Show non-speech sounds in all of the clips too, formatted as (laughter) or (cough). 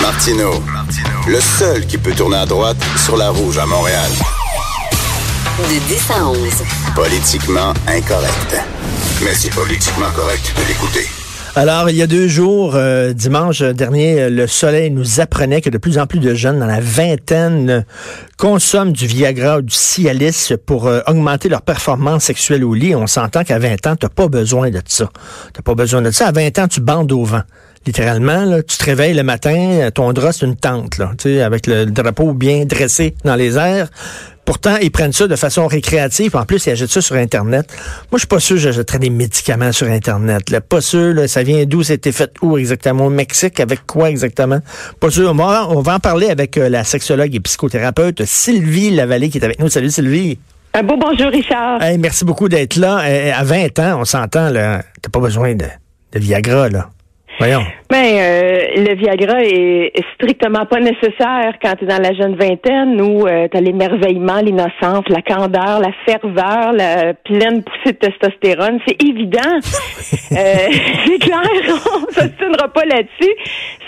Martino, le seul qui peut tourner à droite sur la rouge à Montréal. De 10 à 11. Politiquement incorrect. Mais c'est politiquement correct de l'écouter. Alors, il y a deux jours, euh, dimanche dernier, le soleil nous apprenait que de plus en plus de jeunes dans la vingtaine consomment du Viagra ou du Cialis pour euh, augmenter leur performance sexuelle au lit. On s'entend qu'à 20 ans, tu pas besoin de ça. Tu pas besoin de ça. À 20 ans, tu bandes au vent littéralement. Là, tu te réveilles le matin, ton drap, c'est une tente, là, avec le drapeau bien dressé dans les airs. Pourtant, ils prennent ça de façon récréative. En plus, ils achètent ça sur Internet. Moi, je suis pas sûr que j'achèterais des médicaments sur Internet. Là. Pas sûr, là, ça vient d'où, c'était fait où exactement? Au Mexique, avec quoi exactement? Pas sûr. On va, on va en parler avec euh, la sexologue et psychothérapeute Sylvie Lavallée qui est avec nous. Salut Sylvie. Un beau bonjour, Richard. Hey, merci beaucoup d'être là. Euh, à 20 ans, on s'entend, là. T'as pas besoin de, de Viagra, là. Voyons. Ben, euh, le Viagra est strictement pas nécessaire quand tu es dans la jeune vingtaine où euh, tu as l'émerveillement, l'innocence, la candeur, la ferveur, la pleine poussée de testostérone. C'est évident. (laughs) euh, (laughs) c'est clair, on s'obstinera pas là-dessus.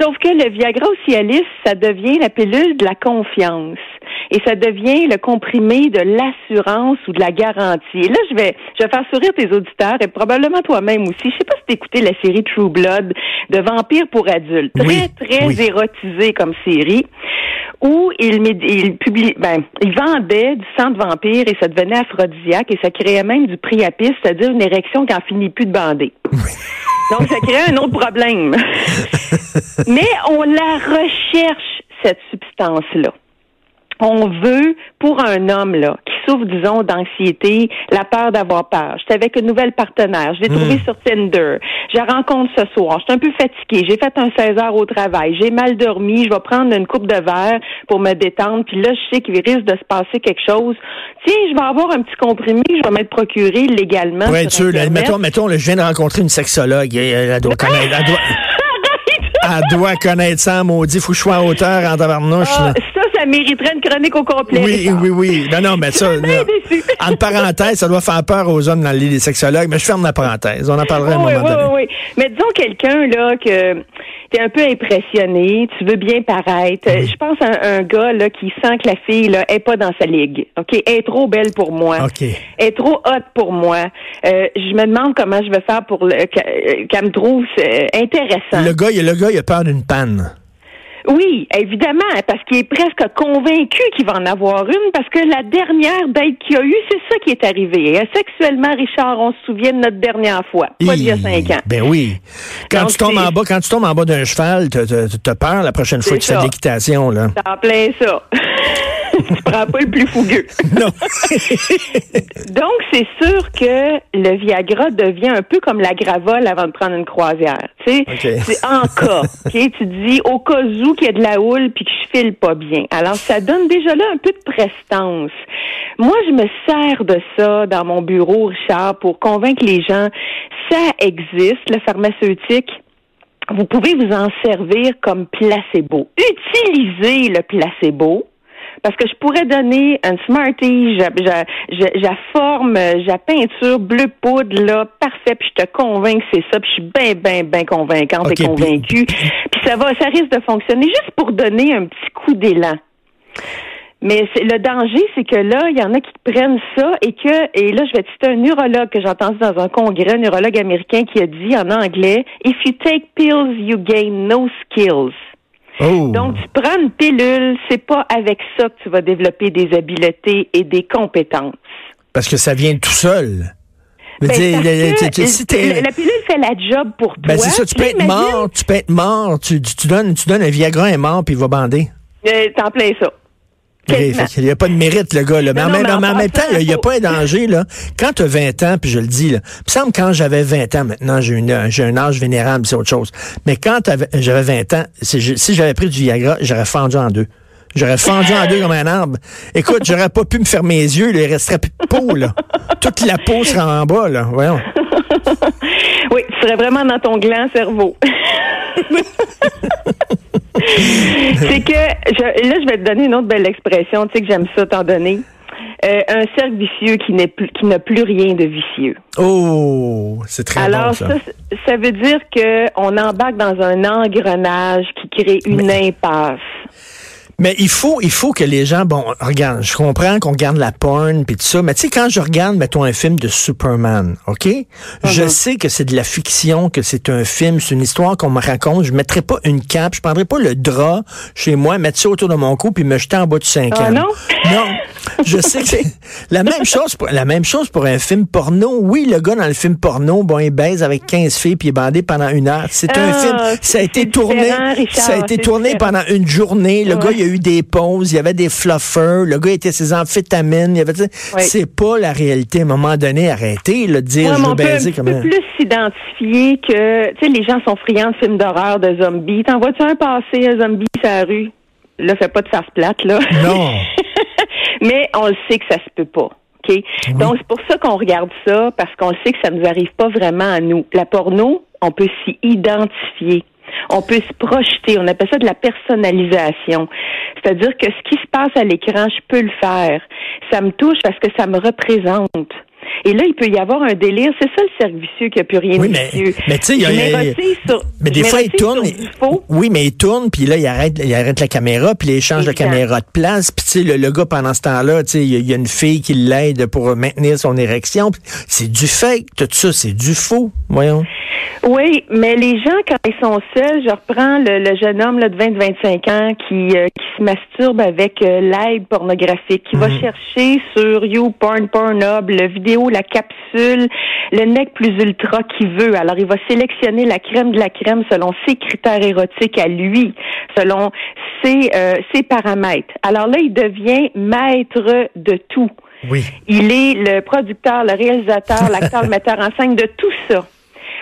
Sauf que le Viagra au Cialis, ça devient la pilule de la confiance et ça devient le comprimé de l'assurance ou de la garantie. Et là, je vais, je vais faire sourire tes auditeurs et probablement toi-même aussi. Je sais pas si écouté la série True Blood de vampires pour adultes. Très, très érotisé comme série où il, il publie, ben, il vendait du sang de vampire et ça devenait aphrodisiaque et ça créait même du priapisme, c'est-à-dire une érection qui en finit plus de bander. Donc, ça crée un autre problème. (laughs) Mais on la recherche, cette substance-là on veut, pour un homme là qui souffre, disons, d'anxiété, la peur d'avoir peur. J'étais avec une nouvelle partenaire. Je l'ai trouvé hmm. sur Tinder. Je la rencontre ce soir. Je suis un peu fatiguée. J'ai fait un 16 heures au travail. J'ai mal dormi. Je vais prendre une coupe de verre pour me détendre. Puis là, je sais qu'il risque de se passer quelque chose. Tiens, je vais avoir un petit comprimé. Je vais m'être procuré légalement. Ouais, sûr. mettons, mettons, je viens de rencontrer une sexologue. Elle doit connaître, elle doit, (laughs) elle doit connaître ça, maudit. Faut que je sois en hauteur en tabarnouche. Ah, ça mériterait une chronique au complet. Oui, oui, oui. Non, non, mais ça, en parenthèse, ça doit faire peur aux hommes dans le lit des sexologues, mais je ferme la parenthèse. On en parlera à un moment oui, donné. Oui, oui, Mais disons quelqu'un, là, que t'es un peu impressionné, tu veux bien paraître. Je pense à un, gars, là, qui sent que la fille, là, est pas dans sa ligue. OK? Elle est trop belle pour moi. OK. Elle est trop hot pour moi. Euh, je me demande comment je vais faire pour qu'elle me trouve euh, intéressant. Le gars, le gars, il a peur d'une panne. Oui, évidemment, parce qu'il est presque convaincu qu'il va en avoir une, parce que la dernière date qu'il a eue, c'est ça qui est arrivé. Sexuellement, Richard, on se souvient de notre dernière fois, pas d'il y a cinq ans. Ben oui. Quand tu tombes en bas, quand tu tombes en bas d'un cheval, t'as peur la prochaine fois que tu fais de l'équitation, là. En plein ça. (laughs) tu prends pas le plus fougueux. (laughs) Non. (laughs) Donc, c'est sûr que le Viagra devient un peu comme la gravole avant de prendre une croisière. Tu sais, c'est en cas. Tu dis au cas où qu'il y a de la houle puis que je file pas bien. Alors, ça donne déjà là un peu de prestance. Moi, je me sers de ça dans mon bureau, Richard, pour convaincre les gens. Ça existe, le pharmaceutique vous pouvez vous en servir comme placebo. Utilisez le placebo parce que je pourrais donner un Smartie, la forme, la peinture bleu poudre, là, parfait, puis je te convainc que c'est ça, puis je suis bien, bien, bien convaincante et convaincue. Puis ça va, ça risque de fonctionner juste pour donner un petit coup d'élan. Mais le danger, c'est que là, il y en a qui prennent ça et que, et là, je vais citer un neurologue que j'ai entendu dans un congrès, un neurologue américain qui a dit en anglais, If you take pills, you gain no skills. Oh. Donc, tu prends une pilule, c'est pas avec ça que tu vas développer des habiletés et des compétences. Parce que ça vient tout seul. Ben, la pilule fait la job pour ben, toi. c'est ça, tu peux être mort, tu peux être mort, tu, donnes, tu donnes un Viagra un mort puis il va bander. Euh, T'en plein ça. Il n'y a pas de mérite, le gars. Là. Mais, Non, en, même, mais en mais en même temps, il n'y a pas un danger. Là. Quand tu as 20 ans, puis je le dis, là, il me semble que quand j'avais 20 ans, maintenant j'ai, une- j'ai un âge vénérable, c'est autre chose. Mais quand j'avais 20 ans, si j'avais pris du Viagra, j'aurais fendu en deux. J'aurais fendu en deux comme un arbre. Écoute, j'aurais pas pu me fermer les yeux, là, il resterait plus de peau. Là. Toute la peau serait en bas. Là. Voyons. (laughs) Oui, tu serais vraiment dans ton gland cerveau. (laughs) (laughs) c'est que, je- là, je vais te donner une autre belle expression, tu sais que j'aime ça t'en donner. Euh, un cercle vicieux qui n'est plus, qui n'a plus rien de vicieux. Oh, c'est très Alors, bon, ça. ça, ça veut dire que on embarque dans un engrenage qui crée une impasse. Mais il faut, il faut que les gens, bon, regarde, je comprends qu'on regarde la porn puis tout ça, mais tu sais, quand je regarde, mettons, un film de Superman, OK? Je Mhm. sais que c'est de la fiction, que c'est un film, c'est une histoire qu'on me raconte. Je mettrai pas une cape, je prendrai pas le drap chez moi, mettre ça autour de mon cou puis me jeter en bas du 5 Ah, ans. non? Non. Je sais que c'est la même chose pour, la même chose pour un film porno. Oui, le gars dans le film porno, bon, il baise avec 15 filles puis il est bandé pendant une heure. C'est un Ah, film, ça a été tourné, Richard, ça a été tourné différent. pendant une journée. Le Ouais. gars, il y a eu des pauses, il y avait des fluffers, le gars était ses amphétamines, il y avait, Ouais. c'est pas la réalité. À un moment donné, arrêtez, là, de dire, Ouais, je veux baiser comme un... plus s'identifier que, tu sais, les gens sont friands de films d'horreur, de zombies. T'en vois-tu un passer, un zombie sur la rue? Là, fais pas de face plate, là. Non. (laughs) Mais on le sait que ça se peut pas. OK? Donc, c'est pour ça qu'on regarde ça, parce qu'on sait que ça nous arrive pas vraiment à nous. La porno, on peut s'y identifier. On peut se projeter. On appelle ça de la personnalisation. C'est-à-dire que ce qui se passe à l'écran, je peux le faire. Ça me touche parce que ça me représente. Et là, il peut y avoir un délire. C'est ça le cercle vicieux qui a plus rien Oui, de mais, vicieux. mais tu sais, il y a- y a- sur- mais des fois, il tourne. Oui, mais il tourne, puis là, il arrête, il arrête la caméra, puis il échange la caméra de place. Puis, tu sais, le, le gars, pendant ce temps-là, tu sais, il y, a- il y a une fille qui l'aide pour maintenir son érection. C'est du fake, tout ça, c'est du faux. Voyons. Oui, mais les gens, quand ils sont seuls, je reprends le, le jeune homme là, de 20-25 ans qui, euh, qui se masturbe avec euh, l'aide pornographique, qui va chercher sur YouPorn, Pornhub, le vidéo, la capsule, le nec plus ultra qu'il veut. Alors, il va sélectionner la crème de la crème selon ses critères érotiques à lui, selon ses, euh, ses paramètres. Alors là, il devient maître de tout. Oui. Il est le producteur, le réalisateur, l'acteur, le (laughs) metteur en scène de tout ça.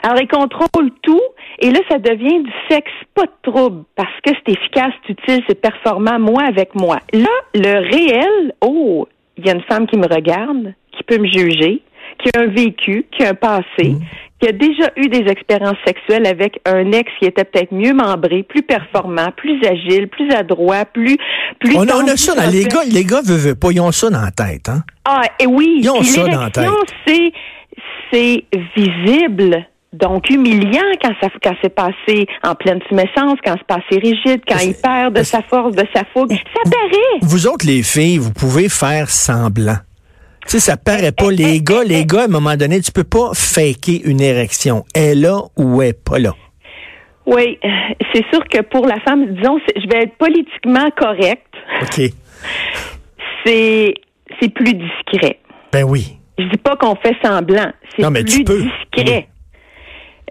Alors, il contrôle tout et là, ça devient du sexe pas de trouble parce que c'est efficace, c'est utile, c'est performant, moi avec moi. Là, le réel, oh, il y a une femme qui me regarde, qui peut me juger, qui a un vécu, qui a un passé, qui a déjà eu des expériences sexuelles avec un ex qui était peut-être mieux membré, plus performant, plus agile, plus adroit, plus... plus On, a- on a tendu, ça dans les gars, les gars veulent, pas, ils ont ça dans la tête, hein? Ah, et oui. Ils ont ça dans la c'est, c'est visible. Donc, humiliant quand ça, quand c'est passé en pleine tumescence, quand c'est passé rigide, quand il perd de sa force, de sa fougue. Ça paraît. Vous autres, les filles, vous pouvez faire semblant. Tu sais, ça paraît pas. Les gars, les gars, à un moment donné, tu peux pas faker une érection. Elle est là ou elle est pas là. Oui, c'est sûr que pour la femme, disons, je vais être politiquement correcte. OK. C'est, c'est plus discret. Ben oui. Je dis pas qu'on fait semblant. C'est Non, mais tu plus peux. discret.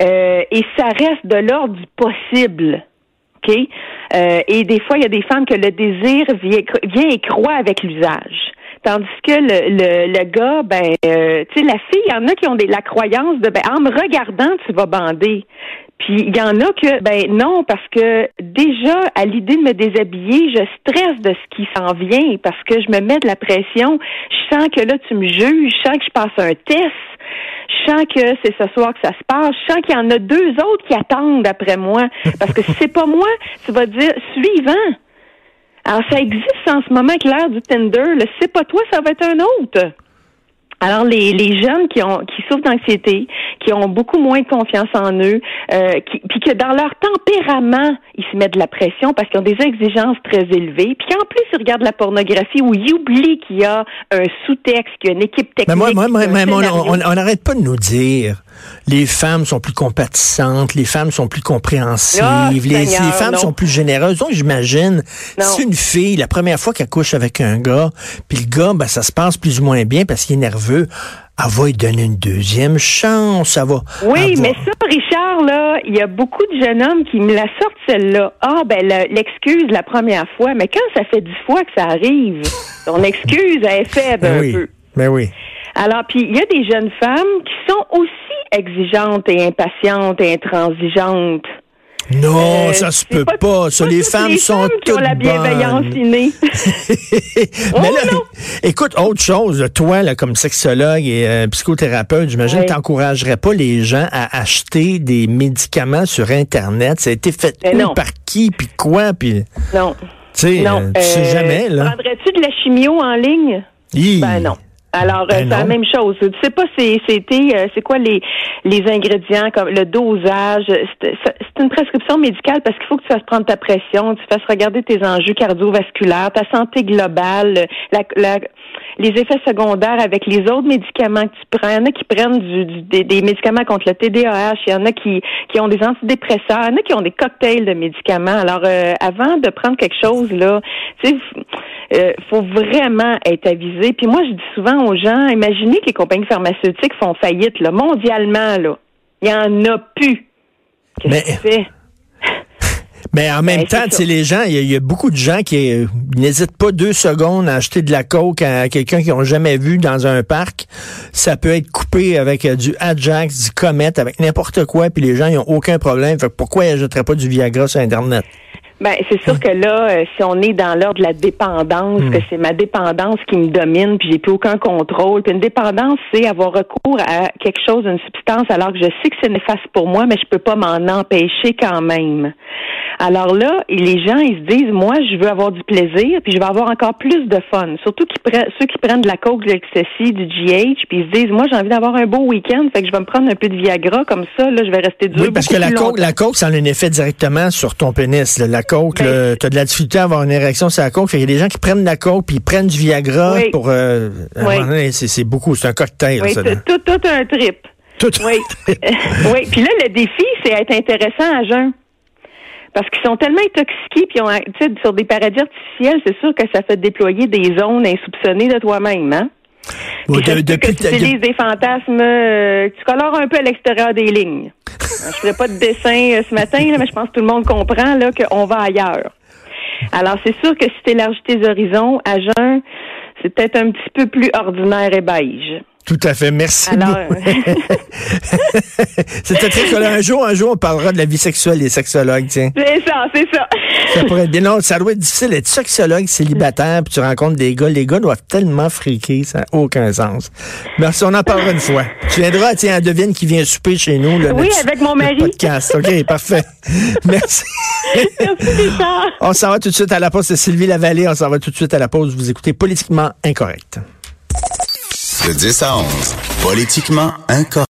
Euh, et ça reste de l'ordre du possible. OK? Euh, et des fois, il y a des femmes que le désir vient, vient et croît avec l'usage. Tandis que le, le, le gars, ben, euh, tu sais, la fille, il y en a qui ont des, la croyance de, ben, en me regardant, tu vas bander. Puis il y en a que, ben non, parce que déjà, à l'idée de me déshabiller, je stresse de ce qui s'en vient parce que je me mets de la pression. Je sens que là, tu me juges, je sens que je passe un test. Que c'est ce soir que ça se passe. Je sens qu'il y en a deux autres qui attendent après moi. Parce que si c'est pas moi, tu vas dire suivant. Alors, ça existe en ce moment avec l'ère du Tinder. Le c'est pas toi, ça va être un autre. Alors, les, les jeunes qui ont qui souffrent d'anxiété, qui ont beaucoup moins de confiance en eux, euh, qui, puis que dans leur tempérament, ils se mettent de la pression parce qu'ils ont des exigences très élevées, puis qu'en plus, ils regardent la pornographie où ils oublient qu'il y a un sous-texte, qu'il y a une équipe technique. Mais moi, moi, moi, moi, on- n'arrête pas de nous dire les femmes sont plus compatissantes, les femmes sont plus compréhensives, Ah, les, les femmes non. sont plus généreuses. Donc, j'imagine, si une fille, la première fois qu'elle couche avec un gars, puis le gars, ben, ça se passe plus ou moins bien parce qu'il est nerveux, elle va lui donner une deuxième chance, ça va. Oui, elle va- mais ça, Richard, là, il y a beaucoup de jeunes hommes qui me la sortent celle-là. Ah, ben le- l'excuse la première fois, mais quand ça fait dix fois que ça arrive, ton excuse elle est faible Ben un oui, peu. ben oui. Alors, puis il y a des jeunes femmes qui sont aussi exigeantes et impatientes et intransigeantes. Non, Euh, ça se peut pas. Ça, les toutes femmes les sont femmes qui ont toutes la bienveillance bonnes. innée. (laughs) Mais Oh, là, non. écoute, autre chose, toi, là, comme sexologue et euh, psychothérapeute, j'imagine Oui. que tu n'encouragerais pas les gens à acheter des médicaments sur Internet. Ça a été fait Ben où, par qui, puis quoi, puis, non. sais, Non. euh, tu sais Euh, jamais, là. Prendrais-tu de la chimio en ligne? Hi. Ben non. Alors, Ben euh, c'est la même chose. Tu sais pas c'est c'était euh, c'est quoi les les ingrédients comme le dosage? C'est une prescription médicale parce qu'il faut que tu fasses prendre ta pression, tu fasses regarder tes enjeux cardiovasculaires, ta santé globale, la, la- les effets secondaires avec les autres médicaments que tu prends. Il y en a qui prennent du, du- des, des médicaments contre le TDAH, il y en a qui, qui ont des antidépresseurs, il y en a qui ont des cocktails de médicaments. Alors, euh, avant de prendre quelque chose, là, tu sais, euh, faut vraiment être avisé. Puis moi, je dis souvent aux gens, imaginez que les compagnies pharmaceutiques font faillite, là, mondialement, là. Il y en a plus. Qu'est-ce Mais- que tu fais? (laughs) Mais en même Ben, c'est temps, tu les gens, il y, a- il y a beaucoup de gens qui euh, n'hésitent pas deux secondes à acheter de la coke à quelqu'un qu'ils n'ont jamais vu dans un parc. Ça peut être coupé avec euh, du Ajax, du Comet, avec n'importe quoi, puis les gens, ils n'ont aucun problème. Fait pourquoi ils n'achèteraient pas du Viagra sur Internet? Ben, c'est sûr que là, euh, si on est dans l'ordre de la dépendance, que c'est ma dépendance qui me domine, puis j'ai plus aucun contrôle. Puis une dépendance, c'est avoir recours à quelque chose, une substance, alors que je sais que c'est néfaste pour moi, mais je peux pas m'en empêcher quand même. Alors là, et les gens, ils se disent, moi, je veux avoir du plaisir, puis je veux avoir encore plus de fun. Surtout qui ceux qui prennent de la coke, de l'ecstasy, du GH, puis ils se disent, moi, j'ai envie d'avoir un beau week-end, fait que je vais me prendre un peu de Viagra, comme ça, là, je vais rester dur. Oui, parce que la coke, la coke, ça a un effet directement sur ton pénis. là. La coke, Ben, tu as de la difficulté à avoir une érection sur la coke. Fait qu'il y a des gens qui prennent de la coke puis ils prennent du Viagra Oui. pour... Euh, un Oui. c'est beaucoup, c'est un cocktail. Oui, c'est tout, tout un trip. Tout. Oui. Euh, (laughs) oui. Puis là, le défi, c'est être intéressant à jeun. Parce qu'ils sont tellement intoxiqués, puis ils ont, tu sais, sur des paradis artificiels, c'est sûr que ça fait déployer des zones insoupçonnées de toi-même, hein? Bon, de- depuis que tu utilises des fantasmes, euh, tu colores un peu à l'extérieur des lignes. Je ferai pas de dessin euh, ce matin, là, mais je pense que tout le monde comprend là qu'on va ailleurs. Alors, c'est sûr que si tu élargis tes horizons, à jeun, c'est peut-être un petit peu plus ordinaire et beige. Tout à fait, merci. Alors, beaucoup. (laughs) C'était très cool. Un jour, un jour, on parlera de la vie sexuelle des sexologues, tiens. C'est ça, c'est ça. Ça pourrait être bien. Non, ça doit être difficile d'être sexologue célibataire, puis tu rencontres des gars. Les gars doivent tellement friquer, ça n'a aucun sens. Merci, on en parlera une fois. Tu viendras, tiens, à Devine qui vient souper chez nous. là, Oui, notre- avec mon mari. podcast. OK, parfait. (laughs) Merci. Merci. On s'en va tout de suite à la pause. C'est Sylvie Lavallée. On s'en va tout de suite à la pause. Vous écoutez Politiquement Incorrect. De 10 à 11, politiquement incorrect.